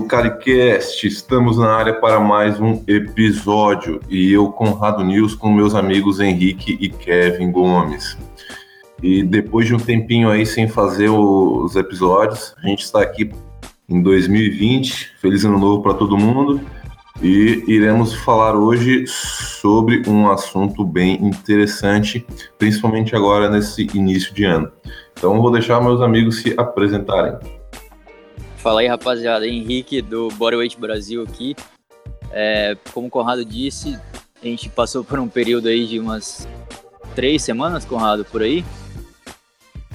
Do CaliCast. Estamos na área para mais um episódio e eu, Conrado News, com meus amigos Henrique e Kevin Gomes. E depois de um tempinho aí sem fazer os episódios, a gente está aqui em 2020. Feliz ano novo para todo mundo. E iremos falar hoje sobre um assunto bem interessante, principalmente agora nesse início de ano. Então vou deixar meus amigos se apresentarem. Fala aí, rapaziada. Henrique do Bodyweight Brasil aqui. É, como o Conrado disse, a gente passou por um período aí de umas três semanas, Conrado, por aí.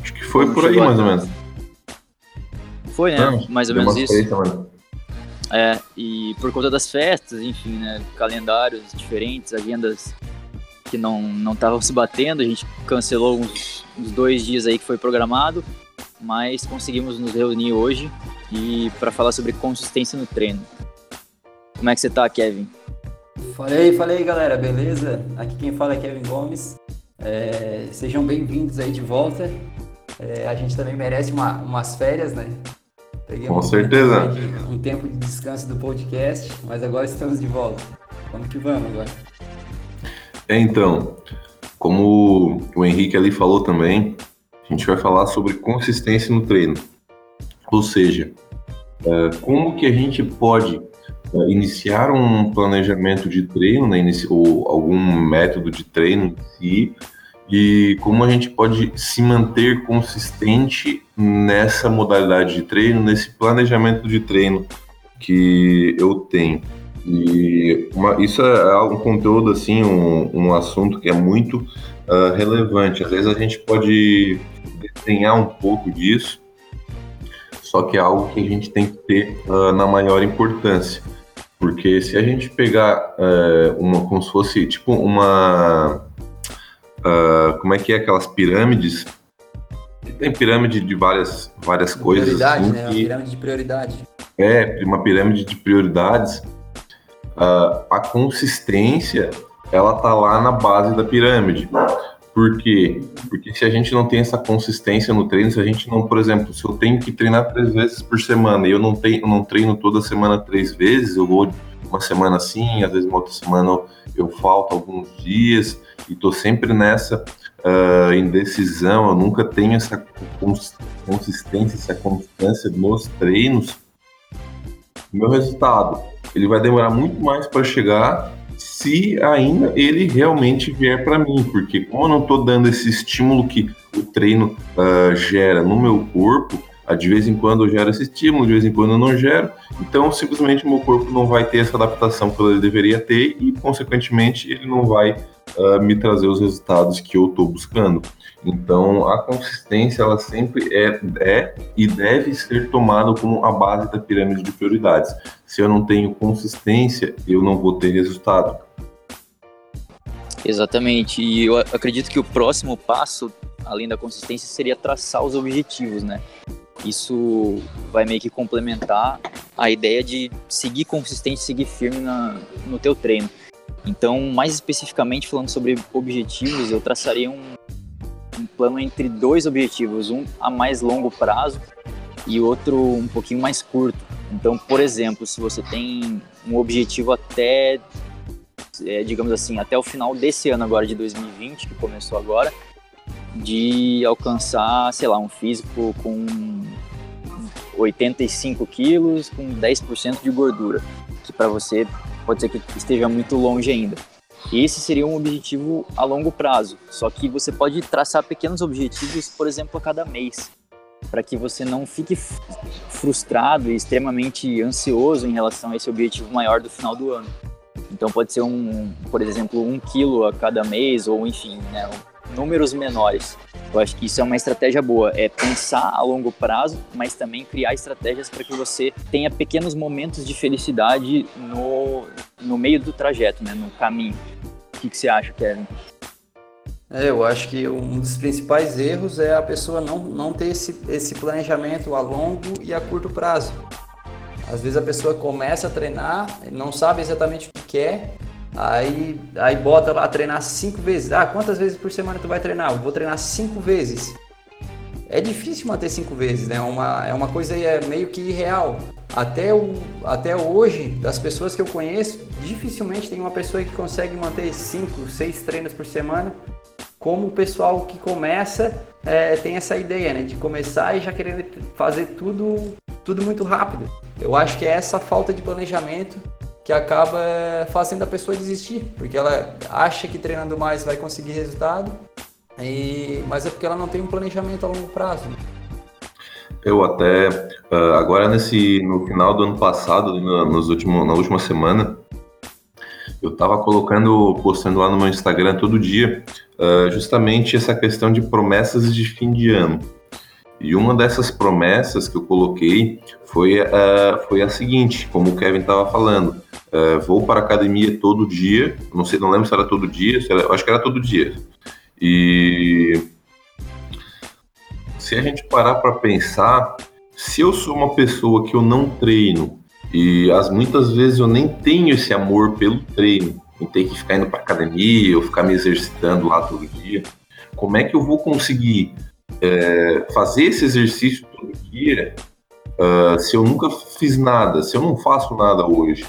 Acho que foi por aí, mais ou menos. Foi, né? Não, mais ou menos isso. É, e por conta das festas, enfim, né? Calendários diferentes, agendas que não não estavam se batendo, a gente cancelou uns, uns dois dias aí que foi programado, mas conseguimos nos reunir hoje e para falar sobre consistência no treino. Como é que você tá, Kevin? Falei, falei, galera, beleza? Aqui quem fala é Kevin Gomes. É, sejam bem-vindos aí de volta. É, a gente também merece uma, umas férias, né? Peguei Com um certeza. Tempo de, um tempo de descanso do podcast, mas agora estamos de volta. Vamos que vamos agora. É, então, como o Henrique ali falou também, a gente vai falar sobre consistência no treino. Ou seja, é, como que a gente pode é, iniciar um planejamento de treino, né, ou algum método de treino em si, e como a gente pode se manter consistente nessa modalidade de treino, nesse planejamento de treino que eu tenho. E uma, isso é um conteúdo, assim, um, um assunto que é muito uh, relevante. Às vezes a gente pode desenhar um pouco disso, só que é algo que a gente tem que ter uh, na maior importância. Porque se a gente pegar uh, uma, como se fosse tipo uma. Uh, como é que é aquelas pirâmides? Tem pirâmide de várias, várias coisas. Prioridade, assim, né? Que, uma pirâmide de prioridade. É, uma pirâmide de prioridades. Uh, a consistência, ela tá lá na base da pirâmide. Por quê? Porque se a gente não tem essa consistência no treino, se a gente não, por exemplo, se eu tenho que treinar três vezes por semana e eu não, tenho, não treino toda semana três vezes, eu vou uma semana assim, às vezes uma outra semana eu, eu falto alguns dias e tô sempre nessa uh, indecisão, eu nunca tenho essa consistência, essa constância nos treinos, meu resultado ele vai demorar muito mais para chegar se ainda ele realmente vier para mim, porque como eu não estou dando esse estímulo que o treino uh, gera no meu corpo, uh, de vez em quando eu gero esse estímulo, de vez em quando eu não gero, então simplesmente o meu corpo não vai ter essa adaptação que ele deveria ter e, consequentemente, ele não vai uh, me trazer os resultados que eu estou buscando. Então, a consistência, ela sempre é, é e deve ser tomada como a base da pirâmide de prioridades. Se eu não tenho consistência, eu não vou ter resultado. Exatamente. E eu acredito que o próximo passo, além da consistência, seria traçar os objetivos, né? Isso vai meio que complementar a ideia de seguir consistente, seguir firme na, no teu treino. Então, mais especificamente falando sobre objetivos, eu traçaria um, plano entre dois objetivos, um a mais longo prazo e outro um pouquinho mais curto. Então, por exemplo, se você tem um objetivo até, é, digamos assim, até o final desse ano agora de 2020, que começou agora, de alcançar, sei lá, um físico com 85 quilos, com 10% de gordura, que para você pode ser que esteja muito longe ainda. Esse seria um objetivo a longo prazo, só que você pode traçar pequenos objetivos, por exemplo, a cada mês, para que você não fique frustrado e extremamente ansioso em relação a esse objetivo maior do final do ano. Então pode ser um, por exemplo, um quilo a cada mês ou enfim, né, números menores. Eu acho que isso é uma estratégia boa, é pensar a longo prazo, mas também criar estratégias para que você tenha pequenos momentos de felicidade no, no meio do trajeto, né, no caminho. O que, que você acha, Kevin? É, eu acho que um dos principais erros é a pessoa não, não ter esse, esse planejamento a longo e a curto prazo. Às vezes a pessoa começa a treinar, não sabe exatamente o que quer, Aí, aí bota lá treinar cinco vezes. Ah, quantas vezes por semana tu vai treinar? Eu vou treinar cinco vezes. é difícil manter cinco vezes, né? Uma, é uma coisa é meio que irreal. Até, o, até hoje, das pessoas que eu conheço, dificilmente tem uma pessoa que consegue manter cinco, seis treinos por semana, como o pessoal que começa é, tem essa ideia, né? De começar e já querer fazer tudo, tudo muito rápido. Eu acho que é essa falta de planejamento que acaba fazendo a pessoa desistir, porque ela acha que treinando mais vai conseguir resultado, e, mas é porque ela não tem um planejamento a longo prazo. Né? Eu até uh, agora nesse no final do ano passado, nos últimos, na última semana, eu estava colocando, postando lá no meu Instagram todo dia, uh, justamente essa questão de promessas de fim de ano. E uma dessas promessas que eu coloquei foi, uh, foi a seguinte, como o Kevin estava falando, uh, vou para a academia todo dia, não sei, não lembro se era todo dia, era, acho que era todo dia. E se a gente parar para pensar, se eu sou uma pessoa que eu não treino e as muitas vezes eu nem tenho esse amor pelo treino, em ter que ficar indo para academia ou ficar me exercitando lá todo dia, como é que eu vou conseguir é, fazer esse exercício todo dia uh, se eu nunca fiz nada, se eu não faço nada hoje?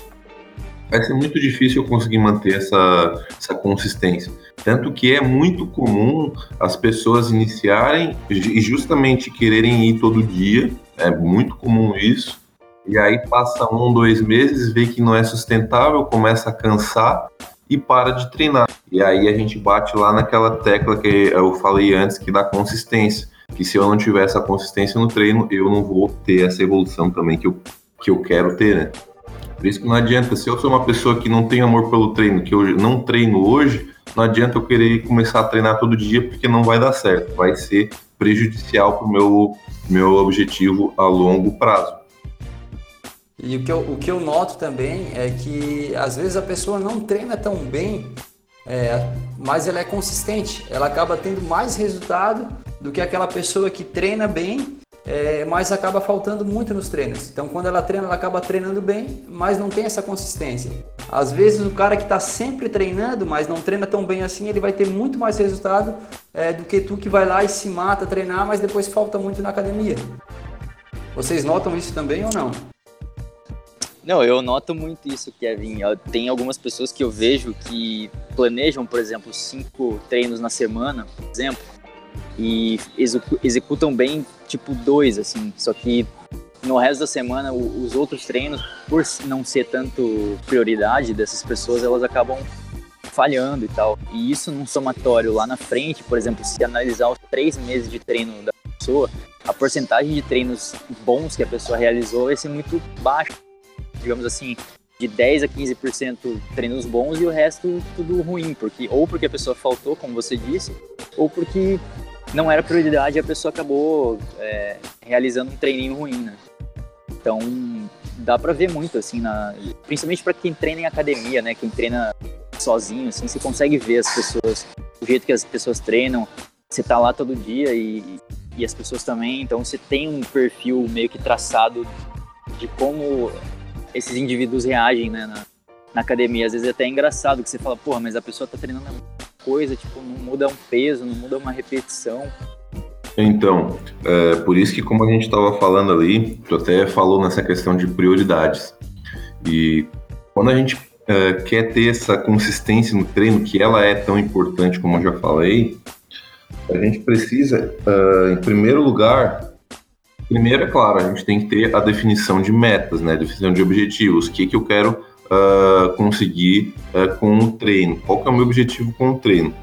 vai ser muito difícil eu conseguir manter essa, essa consistência. Tanto que é muito comum as pessoas iniciarem e justamente quererem ir todo dia, é muito comum isso, e aí passa um, dois meses, vê que não é sustentável, começa a cansar e para de treinar. E aí a gente bate lá naquela tecla que eu falei antes, que dá consistência. Que se eu não tiver essa consistência no treino, eu não vou ter essa evolução também que eu, que eu quero ter, né? Por isso que não adianta, se eu sou uma pessoa que não tem amor pelo treino, que eu não treino hoje, não adianta eu querer começar a treinar todo dia, porque não vai dar certo, vai ser prejudicial para o meu, meu objetivo a longo prazo. E o que, eu, o que eu noto também é que às vezes a pessoa não treina tão bem, é, mas ela é consistente, ela acaba tendo mais resultado do que aquela pessoa que treina bem é, mas acaba faltando muito nos treinos. Então, quando ela treina, ela acaba treinando bem, mas não tem essa consistência. Às vezes, o cara que está sempre treinando, mas não treina tão bem assim, ele vai ter muito mais resultado é, do que tu que vai lá e se mata treinar, mas depois falta muito na academia. Vocês notam isso também ou não? Não, eu noto muito isso, Kevin. Tem algumas pessoas que eu vejo que planejam, por exemplo, cinco treinos na semana, por exemplo, e executam bem tipo dois, assim. Só que no resto da semana, os outros treinos, por não ser tanto prioridade dessas pessoas, elas acabam falhando e tal. E isso num somatório lá na frente, por exemplo, se analisar os três meses de treino da pessoa, a porcentagem de treinos bons que a pessoa realizou vai ser muito baixa. Digamos assim, de 10 a 15% treinos bons e o resto tudo ruim, porque ou porque a pessoa faltou, como você disse, ou porque não era prioridade e a pessoa acabou é, realizando um treininho ruim, né? Então, dá pra ver muito, assim, na, principalmente para quem treina em academia, né? Quem treina sozinho, assim, você consegue ver as pessoas, o jeito que as pessoas treinam, você tá lá todo dia e, e as pessoas também, então você tem um perfil meio que traçado de como esses indivíduos reagem, né, na, na academia. Às vezes é até engraçado que você fala, porra, mas a pessoa tá treinando coisa, tipo, não muda um peso, não muda uma repetição. Então, é, por isso que como a gente estava falando ali, tu até falou nessa questão de prioridades. E quando a gente é, quer ter essa consistência no treino, que ela é tão importante como eu já falei, a gente precisa, uh, em primeiro lugar, primeiro é claro, a gente tem que ter a definição de metas, né? Definição de objetivos. O que, que eu quero uh, conseguir uh, com o treino. Qual que é o meu objetivo com o treino?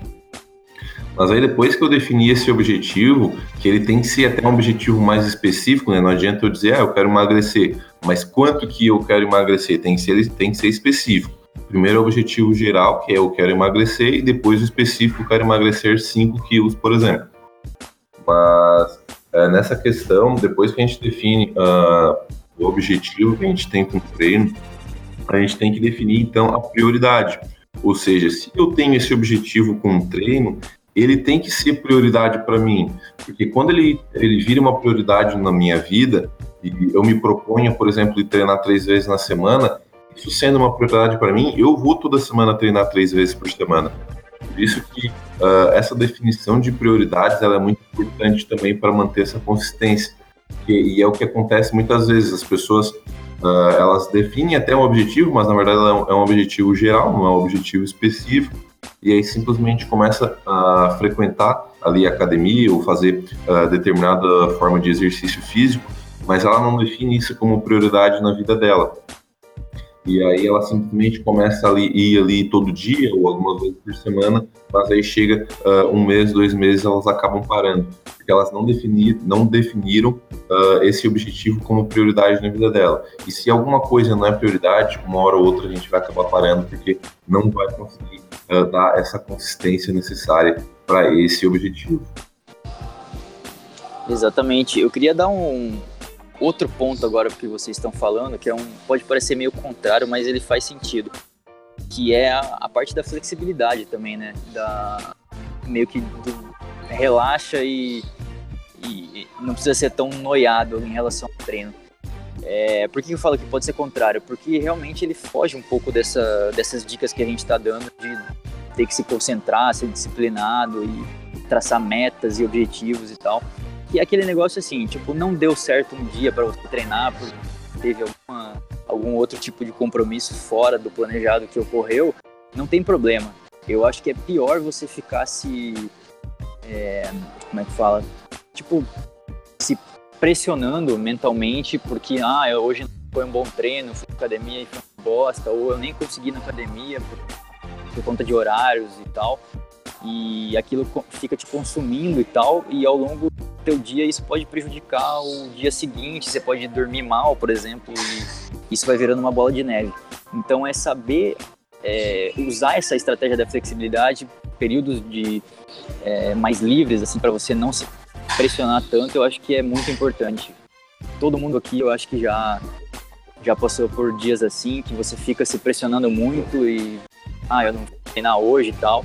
Mas aí depois que eu definir esse objetivo, que ele tem que ser até um objetivo mais específico, né? Não adianta eu dizer, ah, eu quero emagrecer, mas quanto que eu quero emagrecer? Tem que ser, tem que ser específico. Primeiro é o objetivo geral, que é eu quero emagrecer, e depois o específico, eu quero emagrecer 5 quilos, por exemplo. Mas é, nessa questão, depois que a gente define uh, o objetivo que a gente tem com o treino, a gente tem que definir então a prioridade. Ou seja, se eu tenho esse objetivo com o treino, ele tem que ser prioridade para mim, porque quando ele, ele vira uma prioridade na minha vida, e eu me proponho, por exemplo, de treinar três vezes na semana, isso sendo uma prioridade para mim, eu vou toda semana treinar três vezes por semana. Por isso que uh, essa definição de prioridades ela é muito importante também para manter essa consistência. E, e, é o que acontece muitas vezes, as pessoas uh, elas definem até um objetivo, mas na verdade é um, é um objetivo geral, não é um objetivo específico, e aí simplesmente começa a frequentar ali a academia ou fazer uh, determinada forma de exercício físico, mas ela não define isso como prioridade na vida dela. E aí ela simplesmente começa a ir ali todo dia ou algumas vezes por semana, mas aí chega uh, um mês, dois meses, elas acabam parando, porque elas não, definir, não definiram uh, esse objetivo como prioridade na vida dela. E se alguma coisa não é prioridade, uma hora ou outra a gente vai acabar parando, porque não vai conseguir uh, dar essa consistência necessária para esse objetivo. Exatamente. Eu queria dar um, outro ponto agora que vocês estão falando, que é um pode parecer meio contrário, mas ele faz sentido, que é a, a parte da flexibilidade também, né? Da meio que do, relaxa e, e, não precisa ser tão noiado em relação ao treino. É, por que eu falo que pode ser contrário? Porque realmente ele foge um pouco dessa, dessas dicas que a gente está dando de ter que se concentrar, ser disciplinado e traçar metas e objetivos e tal que aquele negócio assim, tipo, não deu certo um dia para você treinar porque teve alguma, algum outro tipo de compromisso fora do planejado que ocorreu, não tem problema. Eu acho que é pior você ficar se. É, como é que fala? Tipo, se pressionando mentalmente porque, ah, hoje foi um bom treino, fui academia e foi uma bosta, ou eu nem consegui na academia por, por conta de horários e tal e aquilo fica te consumindo e tal, e ao longo do teu dia isso pode prejudicar o dia seguinte, você pode dormir mal, por exemplo, e isso vai virando uma bola de neve. Então é saber é, usar essa estratégia da flexibilidade, períodos de é, mais livres, assim, para você não se pressionar tanto, eu acho que é muito importante. Todo mundo aqui, eu acho que já já passou por dias assim, que você fica se pressionando muito e ah, eu não vou treinar hoje e tal.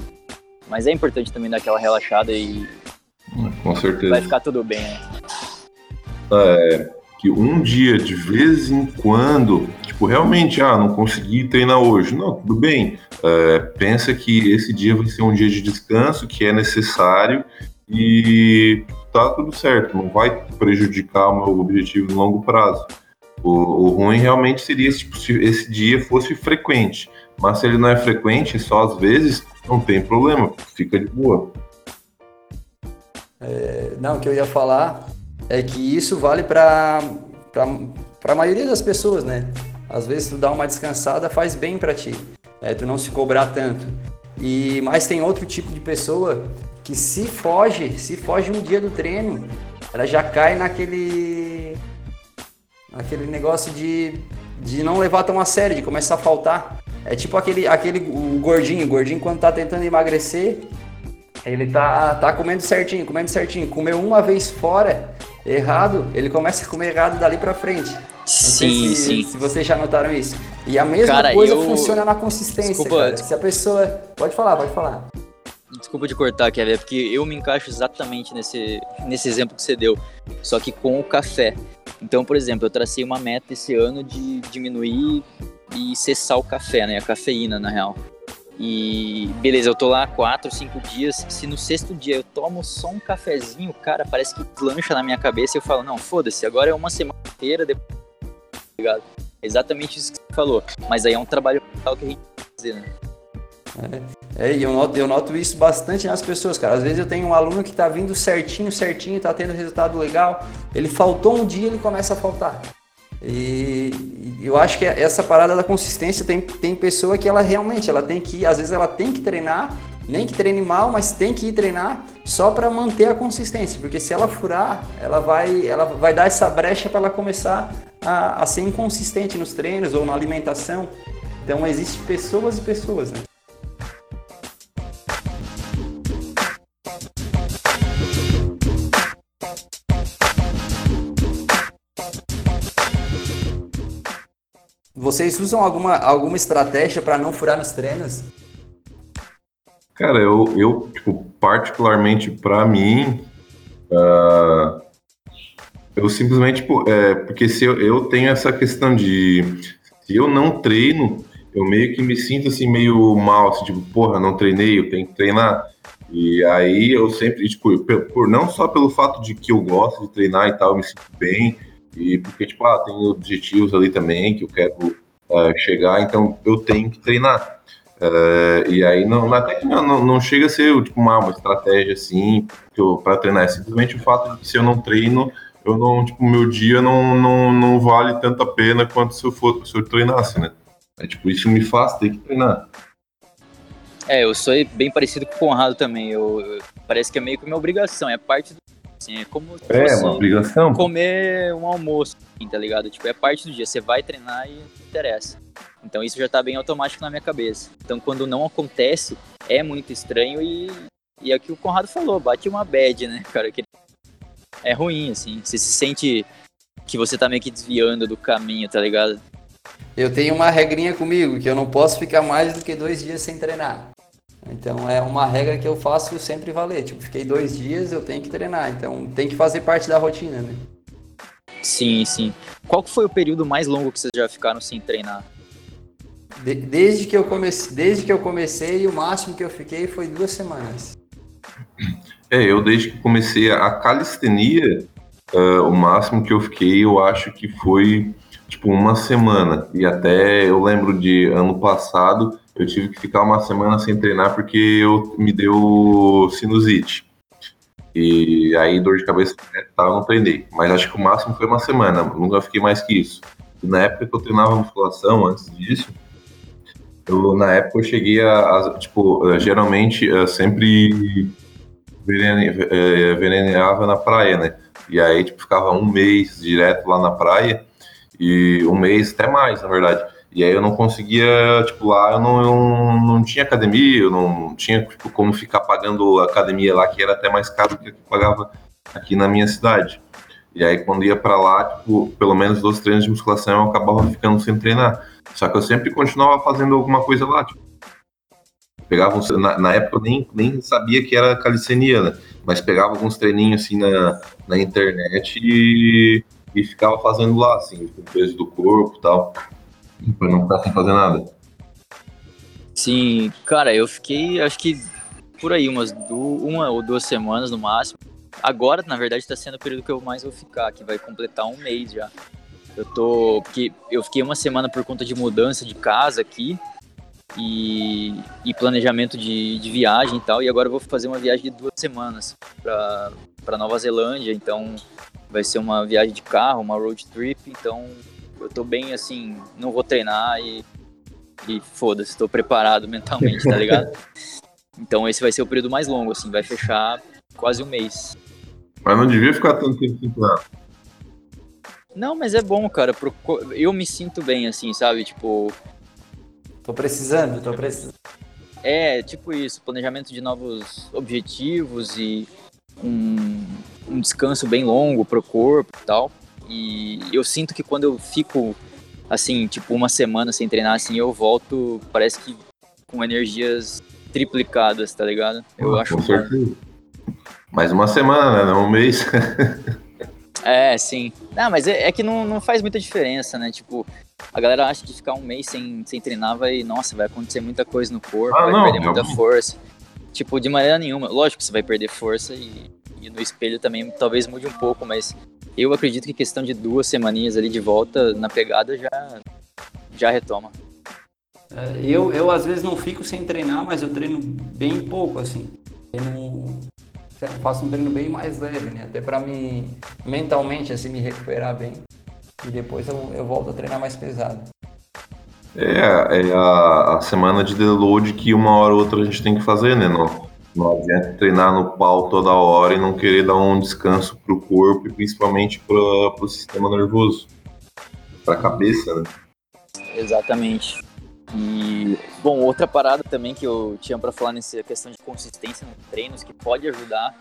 Mas é importante também dar aquela relaxada e. Com certeza. Vai ficar tudo bem, né? É, que um dia de vez em quando, tipo, realmente, ah, não consegui treinar hoje. Não, tudo bem. É, pensa que esse dia vai ser um dia de descanso, que é necessário e tá tudo certo, não vai prejudicar o meu objetivo no longo prazo. O, o ruim realmente seria tipo, se esse dia fosse frequente, mas se ele não é frequente, só às vezes, não tem problema, fica de boa. É, não, o que eu ia falar é que isso vale para a maioria das pessoas, né? Às vezes tu dá uma descansada faz bem para ti, é, tu não se cobrar tanto. E mas tem outro tipo de pessoa que se foge, se foge um dia do treino, ela já cai naquele naquele negócio de, de não levar tão a sério, de começar a faltar. É tipo aquele, aquele o gordinho, o gordinho quando tá tentando emagrecer, ele tá, tá comendo certinho, comendo certinho. Comeu uma vez fora, errado, ele começa a comer errado dali pra frente. Sim, se, sim. Se vocês já notaram isso. E a mesma cara, coisa eu... funciona na consistência, desculpa, cara. Se a pessoa... Pode falar, pode falar. Desculpa de cortar, Kevin, é porque eu me encaixo exatamente nesse, nesse exemplo que você deu, só que com o café. Então, por exemplo, eu tracei uma meta esse ano de diminuir e cessar o café, né? A cafeína, na real. E beleza, eu tô lá quatro, cinco dias. Se no sexto dia eu tomo só um cafezinho, cara, parece que lancha na minha cabeça e eu falo, não, foda-se, agora é uma semana inteira depois. Ligado? Exatamente isso que você falou. Mas aí é um trabalho mental que a gente tem que fazer, né? É, é, e eu noto, eu noto isso bastante nas pessoas, cara. Às vezes eu tenho um aluno que tá vindo certinho, certinho, tá tendo resultado legal. Ele faltou um dia, ele começa a faltar. E eu acho que essa parada da consistência tem, tem pessoa que ela realmente ela tem que às vezes ela tem que treinar, nem que treine mal, mas tem que ir treinar só para manter a consistência, porque se ela furar, ela vai ela vai dar essa brecha para ela começar a, a ser inconsistente nos treinos ou na alimentação. Então existem pessoas e pessoas, né? Vocês usam alguma, alguma estratégia para não furar nos treinos? Cara, eu, eu tipo, particularmente para mim, uh, eu simplesmente, tipo, é, porque se eu, eu tenho essa questão de, se eu não treino, eu meio que me sinto assim meio mal, assim, tipo, porra, não treinei, eu tenho que treinar. E aí eu sempre, tipo, por, não só pelo fato de que eu gosto de treinar e tal, eu me sinto bem, e porque, tipo, ah, tem objetivos ali também que eu quero uh, chegar, então eu tenho que treinar. Uh, e aí não, até que não, não chega a ser tipo, uma, uma estratégia assim para treinar, é simplesmente o fato de que se eu não treino, eu não, tipo, meu dia não, não, não vale tanta pena quanto se eu for se eu treinasse, né? É tipo, isso me faz ter que treinar. É, eu sou bem parecido com o Conrado também. Eu, eu, parece que é meio que uma obrigação, é parte do. Assim, é como é, uma obrigação. comer um almoço, assim, tá ligado? Tipo, é parte do dia. Você vai treinar e não interessa. Então isso já tá bem automático na minha cabeça. Então quando não acontece, é muito estranho e, e é o que o Conrado falou, bate uma bad, né, cara? Que é ruim, assim. Você se sente que você tá meio que desviando do caminho, tá ligado? Eu tenho uma regrinha comigo, que eu não posso ficar mais do que dois dias sem treinar. Então é uma regra que eu faço sempre valer. Tipo, fiquei dois dias, eu tenho que treinar. Então tem que fazer parte da rotina, né? Sim, sim. Qual foi o período mais longo que vocês já ficaram sem treinar? De, desde, que eu comecei, desde que eu comecei, o máximo que eu fiquei foi duas semanas. É, eu desde que comecei a calistenia, uh, o máximo que eu fiquei, eu acho que foi tipo uma semana. E até eu lembro de ano passado, eu tive que ficar uma semana sem treinar porque eu me deu sinusite. E aí dor de cabeça né, tal, não treinei. Mas acho que o máximo foi uma semana, nunca fiquei mais que isso. E na época que eu treinava musculação, antes disso, eu, na época eu cheguei a, a tipo, eh, geralmente eu sempre eh, veneneava na praia, né? E aí, tipo, ficava um mês direto lá na praia e um mês até mais, na verdade. E aí eu não conseguia, tipo, lá eu não, eu não tinha academia, eu não tinha tipo, como ficar pagando academia lá, que era até mais caro do que eu pagava aqui na minha cidade. E aí quando ia para lá, tipo, pelo menos dois treinos de musculação eu acabava ficando sem treinar. Só que eu sempre continuava fazendo alguma coisa lá, tipo, pegava uns, na, na, época eu nem, nem sabia que era calistenia, né? Mas pegava alguns treininhos assim na, na internet e e ficava fazendo lá, assim, com peso do corpo e tal, pra não ficar sem fazer nada. Sim, cara, eu fiquei, acho que por aí, umas duas, uma ou duas semanas no máximo. Agora, na verdade, está sendo o período que eu mais vou ficar, que vai completar um mês já. Eu tô. Porque eu fiquei uma semana por conta de mudança de casa aqui e, e planejamento de, de viagem e tal. E agora eu vou fazer uma viagem de duas semanas para Nova Zelândia. Então vai ser uma viagem de carro, uma road trip, então eu tô bem assim, não vou treinar e, e foda-se, tô preparado mentalmente, tá ligado? então esse vai ser o período mais longo, assim, vai fechar quase um mês. Mas não devia ficar tanto tempo sem treinar. Não, mas é bom, cara. Eu me sinto bem, assim, sabe? Tipo. Tô precisando, tô precisando. É, tipo isso, planejamento de novos objetivos e um, um descanso bem longo pro corpo e tal. E eu sinto que quando eu fico, assim, tipo, uma semana sem treinar, assim, eu volto, parece que com energias triplicadas, tá ligado? Eu ah, acho com certeza. Mais uma semana, né? Não um mês. é, sim. Não, mas é, é, que não, não faz muita diferença, né? Tipo, a galera acha que ficar um mês sem, sem treinar vai, nossa, vai acontecer muita coisa no corpo, ah, vai não, perder muita força. Tipo, de maneira nenhuma. Lógico que você vai perder força e, e no espelho também talvez mude um pouco, mas eu acredito que questão de duas semaninhas ali de volta na pegada já, já retoma. É, eu, eu às vezes não fico sem treinar, mas eu treino bem pouco, assim. Eu faço um treino bem mais leve, né? Até para me mentalmente assim me recuperar bem. E depois eu, eu volto a treinar mais pesado. É, é a, a, semana de deload que uma hora ou outra a gente tem que fazer, né? Não, não adianta treinar no pau toda hora e não querer dar um descanso pro corpo e principalmente para pro sistema nervoso, pra cabeça, né? Exatamente. E, bom, outra parada também que eu tinha para falar nessa questão de consistência nos treinos, que pode ajudar,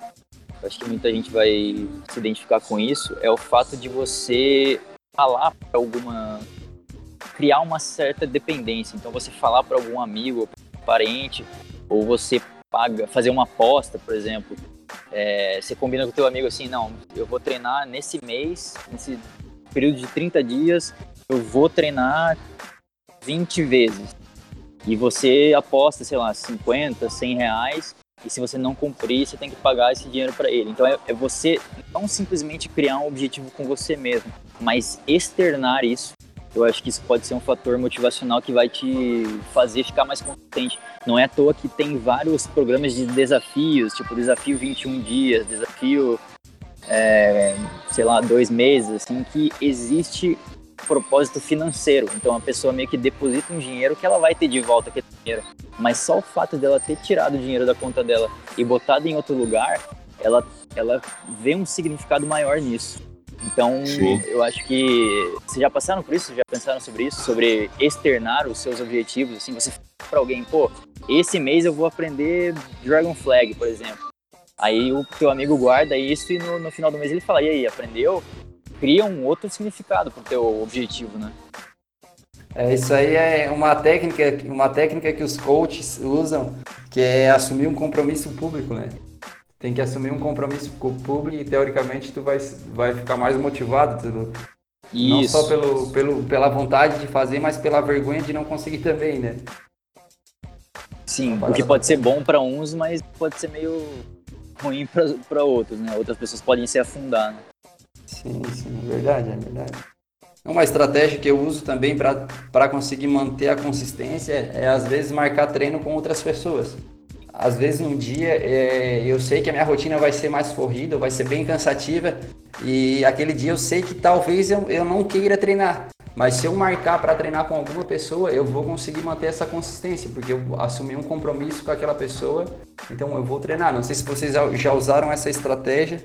acho que muita gente vai se identificar com isso, é o fato de você falar para alguma criar uma certa dependência. Então você falar para algum amigo, parente, ou você paga, fazer uma aposta, por exemplo. É, você combina com o teu amigo assim, não, eu vou treinar nesse mês, nesse período de 30 dias, eu vou treinar 20 vezes. E você aposta, sei lá, 50, 100 reais, e se você não cumprir, você tem que pagar esse dinheiro para ele. Então é, é, você não simplesmente criar um objetivo com você mesmo, mas externar isso. Eu acho que isso pode ser um fator motivacional que vai te fazer ficar mais consistente. Não é à toa que tem vários programas de desafios, tipo desafio 21 dias, desafio, é, sei lá, dois meses, assim, que existe propósito financeiro. Então a pessoa meio que deposita um dinheiro que ela vai ter de volta aquele dinheiro. Mas só o fato dela ter tirado o dinheiro da conta dela e botado em outro lugar, ela, ela vê um significado maior nisso. Então, Sim. eu acho que vocês já passaram por isso, já pensaram sobre isso, sobre externar os seus objetivos, assim, você para alguém, pô, esse mês eu vou aprender Dragon Flag, por exemplo. Aí o teu amigo guarda isso e no, no final do mês ele fala, e aí, aprendeu? cria um outro significado para o teu objetivo, né? É, isso aí é uma técnica, uma técnica que os coaches usam, que é assumir um compromisso público, né? Tem que assumir um compromisso público e teoricamente tu vai, vai ficar mais motivado, tu, não só pelo, pelo, pela vontade de fazer, mas pela vergonha de não conseguir também, né? Sim, o que pode ser bom para uns, mas pode ser meio ruim para outros, né? Outras pessoas podem se afundar, né? Sim, sim, é verdade, é verdade. Uma estratégia que eu uso também para conseguir manter a consistência é, às vezes, marcar treino com outras pessoas. Às vezes, um dia, é, eu sei que a minha rotina vai ser mais corrida, vai ser bem cansativa, e aquele dia eu sei que talvez eu, eu não queira treinar. Mas se eu marcar para treinar com alguma pessoa, eu vou conseguir manter essa consistência, porque eu assumi um compromisso com aquela pessoa, então eu vou treinar. Não sei se vocês já usaram essa estratégia,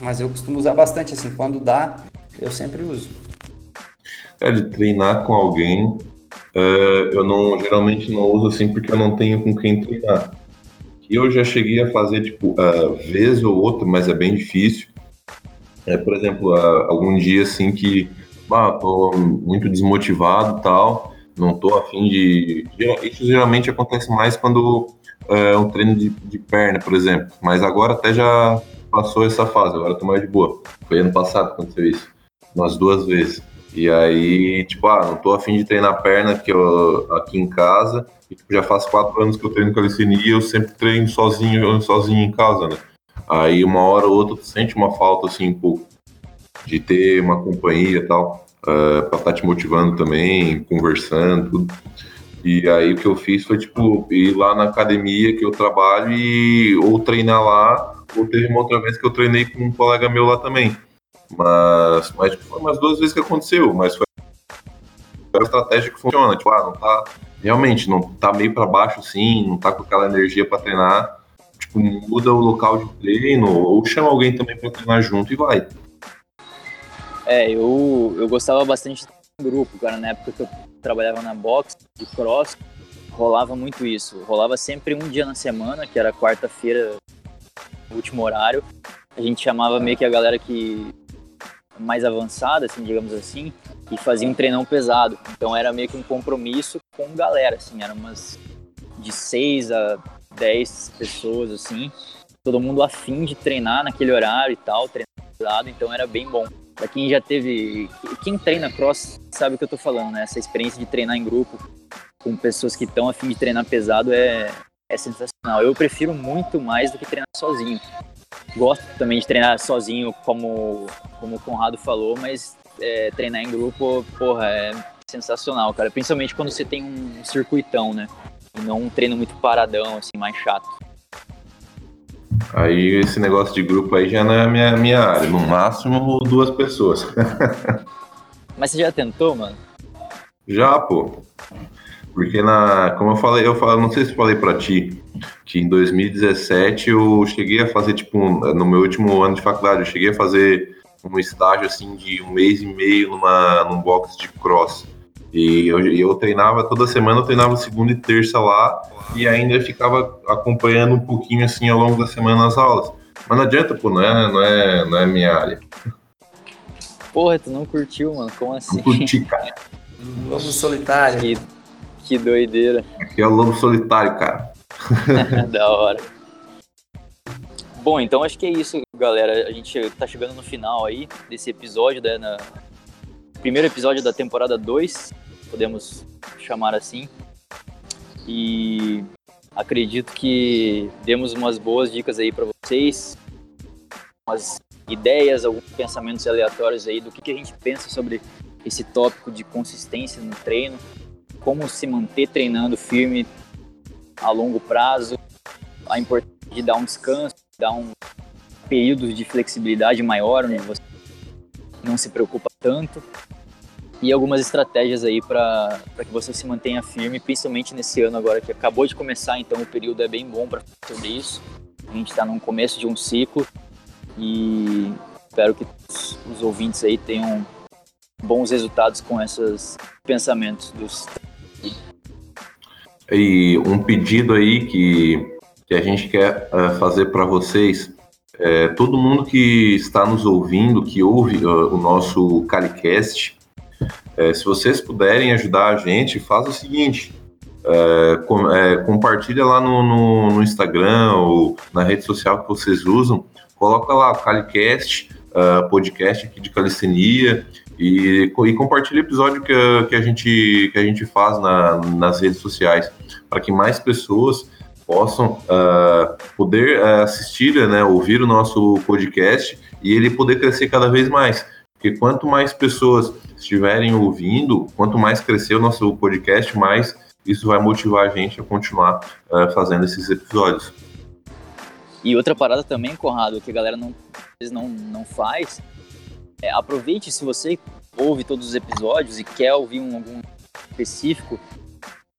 mas eu costumo usar bastante, assim, quando dá, eu sempre uso. É, de treinar com alguém, uh, eu não geralmente não uso assim porque eu não tenho com quem treinar. Eu já cheguei a fazer, tipo, uh, vez ou outra, mas é bem difícil. É, por exemplo, uh, algum dia assim que, ah, tô muito desmotivado tal, não tô afim de... Isso geralmente acontece mais quando é um treino de, de perna, por exemplo. Mas agora até já passou essa fase, agora tô mais de boa. Foi ano passado que aconteceu isso, umas duas vezes. E aí, tipo, ah, não tô afim de treinar perna que eu, aqui em casa. E, tipo, já faz quatro anos que eu treino calistenia e eu sempre treino sozinho, sozinho em casa, né? Aí uma hora ou outra tu sente uma falta, assim, um pouco de ter uma companhia e tal, uh, pra estar tá te motivando também, conversando, tudo. E aí o que eu fiz foi, tipo, ir lá na academia que eu trabalho e ou treinar lá ou teve uma outra vez que eu treinei com um colega meu lá também. Mas, mas foi umas duas vezes que aconteceu, mas foi uma estratégia que funciona. Tipo, ah, não tá. Realmente, não tá meio para baixo assim, não tá com aquela energia para treinar. Tipo, muda o local de treino, ou chama alguém também para treinar junto e vai. É, eu, eu gostava bastante do grupo, cara. Na época que eu trabalhava na box, de cross, rolava muito isso. Rolava sempre um dia na semana, que era quarta-feira, último horário. A gente chamava meio que a galera que mais avançada, assim, digamos assim, e fazia um treinão pesado. Então era meio que um compromisso com galera, assim, eram umas de 6 a 10 pessoas, assim, todo mundo afim de treinar naquele horário e tal, treinar pesado, então era bem bom. Pra quem já teve. Quem treina cross sabe o que eu tô falando, né? Essa experiência de treinar em grupo com pessoas que estão afim de treinar pesado é, é sensacional. Eu prefiro muito mais do que treinar sozinho. Gosto também de treinar sozinho, como, como o Conrado falou, mas é, treinar em grupo, porra, é sensacional, cara. Principalmente quando você tem um circuitão, né? E não um treino muito paradão, assim, mais chato. Aí esse negócio de grupo aí já não é a minha, minha área. No máximo duas pessoas. Mas você já tentou, mano? Já, pô. Porque na, como eu falei, eu falo, não sei se falei para ti, que em 2017 eu cheguei a fazer tipo no meu último ano de faculdade, eu cheguei a fazer um estágio assim de um mês e meio numa num box de cross. E eu, eu treinava toda semana, eu treinava segunda e terça lá e ainda ficava acompanhando um pouquinho assim ao longo da semana as aulas. Mas não adianta, pô, não é, não é, não é minha área. Porra, tu não curtiu, mano? Como assim? Não curti, cara. Lobo solitário. Que que doideira. Aqui é o lobo solitário, cara. da hora. Bom, então acho que é isso, galera. A gente tá chegando no final aí desse episódio, né? Na... Primeiro episódio da temporada 2, podemos chamar assim. e acredito que demos umas boas dicas aí para vocês, umas ideias, alguns pensamentos aleatórios aí do que, que a gente pensa sobre esse tópico de consistência no treino, como se manter treinando firme a longo prazo, a importância de dar um descanso, dar um período de flexibilidade maior, onde você não se preocupa tanto, e algumas estratégias aí para que você se mantenha firme, principalmente nesse ano agora que acabou de começar, então o período é bem bom para falar sobre isso. A gente está no começo de um ciclo e espero que os ouvintes aí tenham bons resultados com esses pensamentos dos e um pedido aí que, que a gente quer uh, fazer para vocês, é, todo mundo que está nos ouvindo, que ouve uh, o nosso Calicast, é, se vocês puderem ajudar a gente, faz o seguinte, é, com, é, compartilha lá no, no, no, Instagram ou na rede social que vocês usam, coloca lá o Calicast, uh, podcast aqui de calistenia, e, e compartilhe o episódio que, que, a gente, que a gente faz na, nas redes sociais, para que mais pessoas possam uh, poder uh, assistir, né, ouvir o nosso podcast e ele poder crescer cada vez mais. Porque quanto mais pessoas estiverem ouvindo, quanto mais crescer o nosso podcast, mais isso vai motivar a gente a continuar uh, fazendo esses episódios. E outra parada também, Conrado, que a galera não, não, não faz, é, aproveite se você ouve todos os episódios e quer ouvir um, algum específico,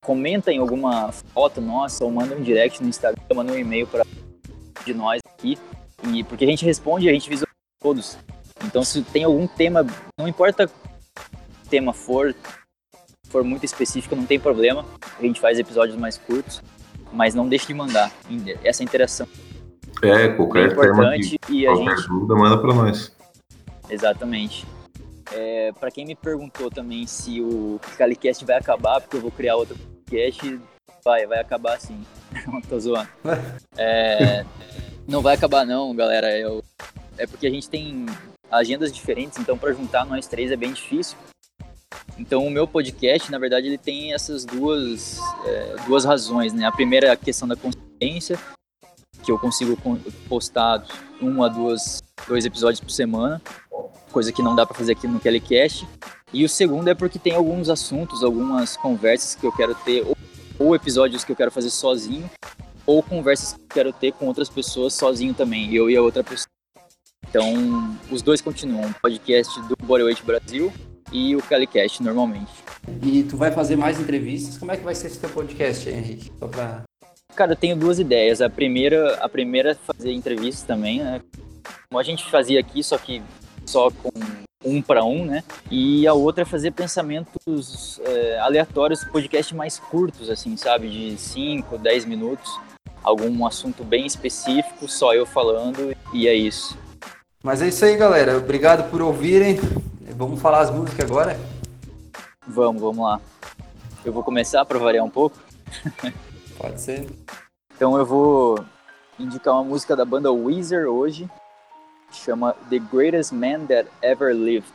comenta em alguma foto nossa ou manda um direct no Instagram, manda um e-mail para de nós aqui, e porque a gente responde, a gente visualiza todos. Então se tem algum tema, não importa o tema for, for muito específico, não tem problema. A gente faz episódios mais curtos, mas não deixe de mandar. Essa interação é qualquer é importante tema e a qualquer gente dúvida manda para nós. Exatamente. É, para quem me perguntou também se o Calicast vai acabar, porque eu vou criar outro podcast, vai, vai acabar sim. não tô zoando. É, não vai acabar não, galera. Eu, é porque a gente tem agendas diferentes, então para juntar nós três é bem difícil. Então o meu podcast, na verdade, ele tem essas duas, é, duas razões, né? A primeira é a questão da consciência, que eu consigo postar um a duas, dois episódios por semana coisa que não dá para fazer aqui no Kellycast. E o segundo é porque tem alguns assuntos, algumas conversas que eu quero ter, ou, ou episódios que eu quero fazer sozinho, ou conversas que eu quero ter com outras pessoas sozinho também, eu e a outra pessoa. Então, os dois continuam, o podcast do Bodyweight Brasil e o Calicast normalmente. E tu vai fazer mais entrevistas? Como é que vai ser esse teu podcast, Henrique? Só pra... Cara, eu tenho duas ideias. A primeira, a primeira é fazer entrevistas também, né? Como a gente fazia aqui, só que só com um para um, né? E a outra é fazer pensamentos é, aleatórios, podcast mais curtos, assim, sabe? De 5, 10 minutos, algum assunto bem específico, só eu falando, e é isso. Mas é isso aí, galera. Obrigado por ouvirem. Vamos falar as músicas agora? Vamos, vamos lá. Eu vou começar para variar um pouco. Pode ser. Então eu vou indicar uma música da banda Weezer hoje, chama The Greatest Man That Ever Lived.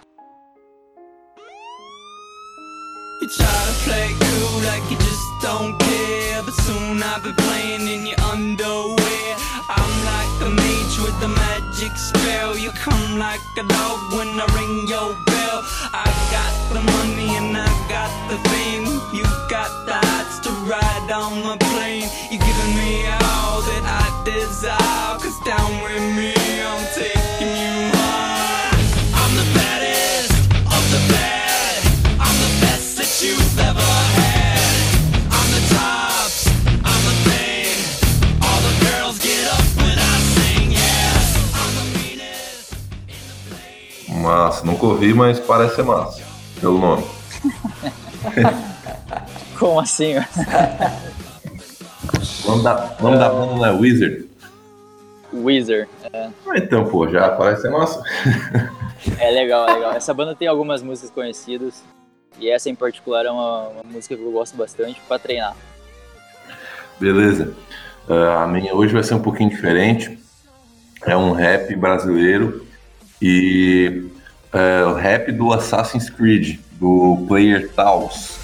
You try to play cool like you just don't care, but soon I'll be playing in your underwear. I'm like a mage with a magic spell. You come like a dog when I ring your bell. I got the money and I got the fame. You got the to ride on the plane. You're giving me all that I desire. Cause down with me, Massa, nunca ouvi, mas parece ser massa, pelo nome. Como assim? Vamos dar, vamos dar banda na Wizard? Wizard, é. Ah, então, pô, já parece ser massa. É legal, é legal. Essa banda tem algumas músicas conhecidas e essa em particular é uma, uma música que eu gosto bastante para treinar. Beleza. Uh, a minha hoje vai ser um pouquinho diferente. É um rap brasileiro e uh, rap do Assassin's Creed, do Player Taos.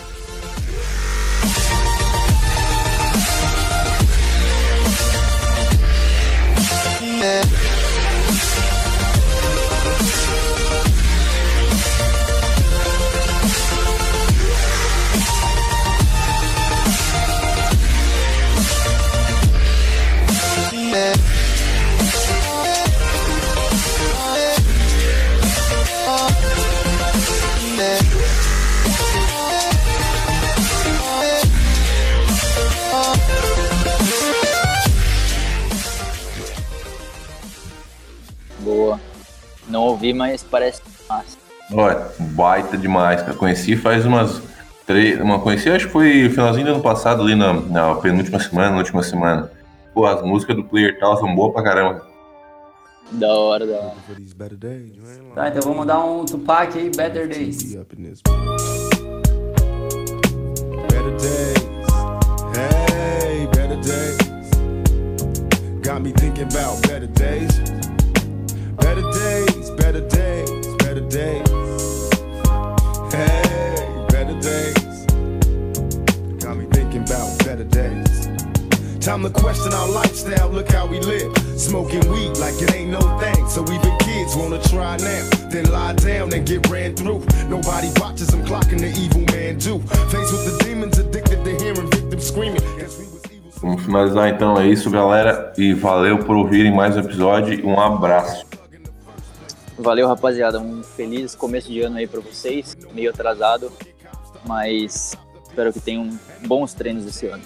Ouvi, mas parece massa. Olha, baita demais, cara. Conheci faz umas três. Uma conheci, acho que foi finalzinho do ano passado, ali na, na penúltima semana, na última semana. Pô, as músicas do Player Tal são boas pra caramba. Da hora, da hora. Tá, então vamos dar um Tupac aí, Better Days. Better days, hey, better days. Got me thinking about better days. Better days, better days. Hey, better days. Got me thinking about better days. Time to question our lifestyle, look how we live. Smoking weed like it ain't no thing. So even kids wanna try now, then lie down and get ran through. Nobody watches them clocking the evil man do. Faced with the demons addicted to hearing victims screaming. Vamos finalizar então, é isso, galera. E valeu por ouvirem mais um episódio um abraço. Valeu, rapaziada. Um feliz começo de ano aí pra vocês. Meio atrasado, mas espero que tenham bons treinos esse ano.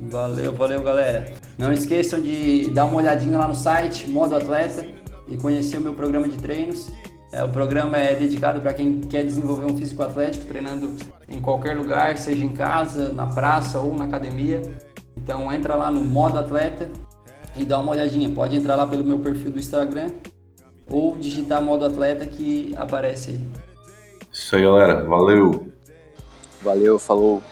Valeu, valeu, galera. Não esqueçam de dar uma olhadinha lá no site, Modo Atleta, e conhecer o meu programa de treinos. É, o programa é dedicado para quem quer desenvolver um físico atlético, treinando em qualquer lugar, seja em casa, na praça ou na academia. Então entra lá no Modo Atleta e dá uma olhadinha. Pode entrar lá pelo meu perfil do Instagram ou digitar Modo Atleta que aparece aí. Isso aí, galera. Valeu. Valeu, falou.